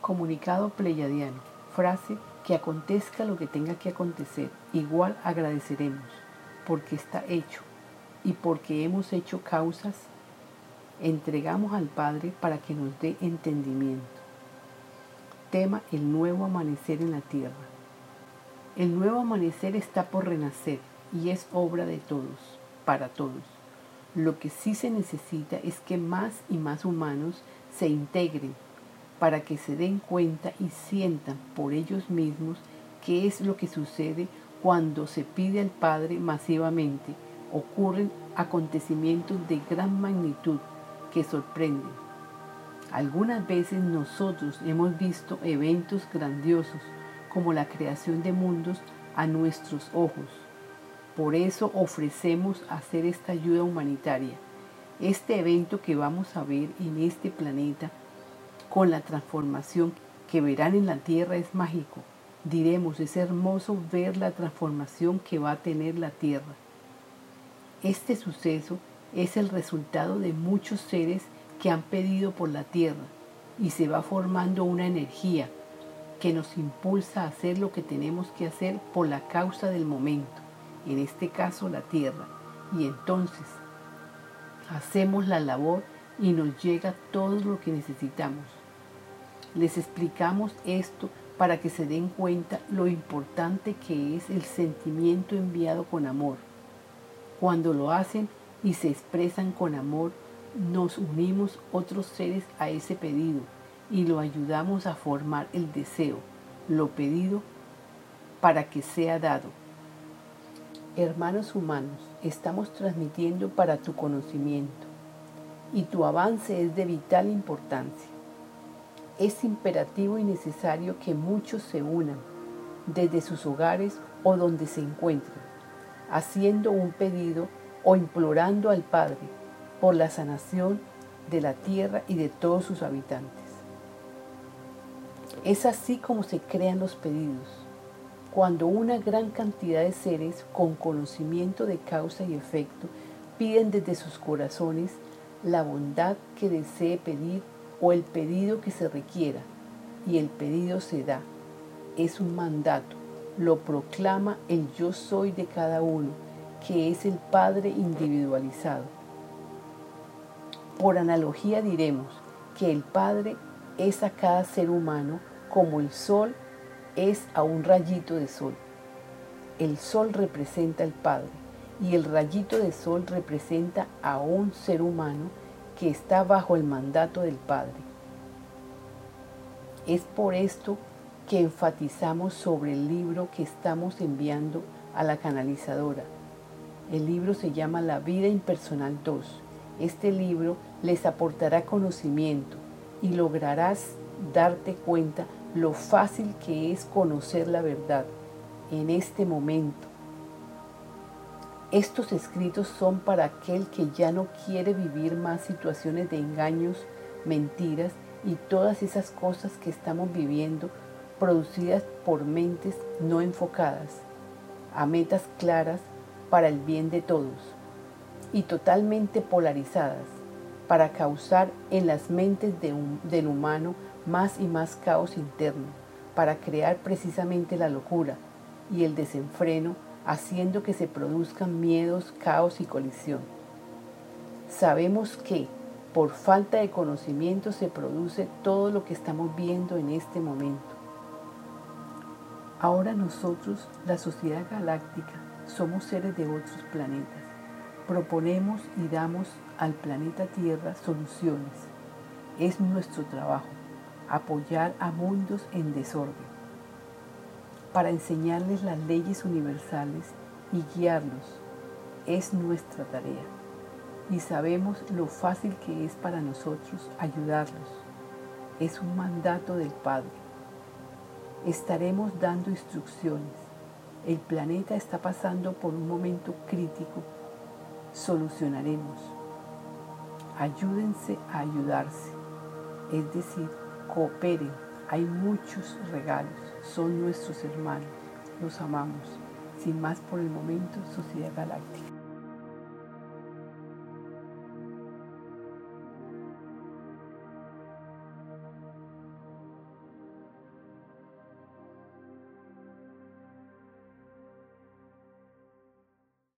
Comunicado pleyadiano. Frase que acontezca lo que tenga que acontecer, igual agradeceremos, porque está hecho y porque hemos hecho causas, entregamos al Padre para que nos dé entendimiento. Tema el nuevo amanecer en la tierra. El nuevo amanecer está por renacer y es obra de todos, para todos. Lo que sí se necesita es que más y más humanos se integren para que se den cuenta y sientan por ellos mismos qué es lo que sucede cuando se pide al Padre masivamente. Ocurren acontecimientos de gran magnitud que sorprenden. Algunas veces nosotros hemos visto eventos grandiosos como la creación de mundos a nuestros ojos. Por eso ofrecemos hacer esta ayuda humanitaria. Este evento que vamos a ver en este planeta con la transformación que verán en la tierra es mágico. Diremos, es hermoso ver la transformación que va a tener la tierra. Este suceso es el resultado de muchos seres que han pedido por la tierra y se va formando una energía que nos impulsa a hacer lo que tenemos que hacer por la causa del momento, en este caso la tierra. Y entonces hacemos la labor y nos llega todo lo que necesitamos. Les explicamos esto para que se den cuenta lo importante que es el sentimiento enviado con amor. Cuando lo hacen y se expresan con amor, nos unimos otros seres a ese pedido y lo ayudamos a formar el deseo, lo pedido, para que sea dado. Hermanos humanos, estamos transmitiendo para tu conocimiento y tu avance es de vital importancia es imperativo y necesario que muchos se unan desde sus hogares o donde se encuentren, haciendo un pedido o implorando al Padre por la sanación de la tierra y de todos sus habitantes. Es así como se crean los pedidos, cuando una gran cantidad de seres con conocimiento de causa y efecto piden desde sus corazones la bondad que desee pedir o el pedido que se requiera, y el pedido se da. Es un mandato, lo proclama el yo soy de cada uno, que es el Padre individualizado. Por analogía diremos que el Padre es a cada ser humano como el sol es a un rayito de sol. El sol representa al Padre y el rayito de sol representa a un ser humano que está bajo el mandato del Padre. Es por esto que enfatizamos sobre el libro que estamos enviando a la canalizadora. El libro se llama La vida impersonal 2. Este libro les aportará conocimiento y lograrás darte cuenta lo fácil que es conocer la verdad en este momento estos escritos son para aquel que ya no quiere vivir más situaciones de engaños, mentiras y todas esas cosas que estamos viviendo producidas por mentes no enfocadas a metas claras para el bien de todos y totalmente polarizadas para causar en las mentes del humano más y más caos interno, para crear precisamente la locura y el desenfreno haciendo que se produzcan miedos, caos y colisión. Sabemos que por falta de conocimiento se produce todo lo que estamos viendo en este momento. Ahora nosotros, la sociedad galáctica, somos seres de otros planetas. Proponemos y damos al planeta Tierra soluciones. Es nuestro trabajo apoyar a mundos en desorden para enseñarles las leyes universales y guiarlos. Es nuestra tarea. Y sabemos lo fácil que es para nosotros ayudarlos. Es un mandato del Padre. Estaremos dando instrucciones. El planeta está pasando por un momento crítico. Solucionaremos. Ayúdense a ayudarse. Es decir, cooperen hay muchos regalos, son nuestros hermanos, los amamos. Sin más por el momento, Sociedad Galáctica.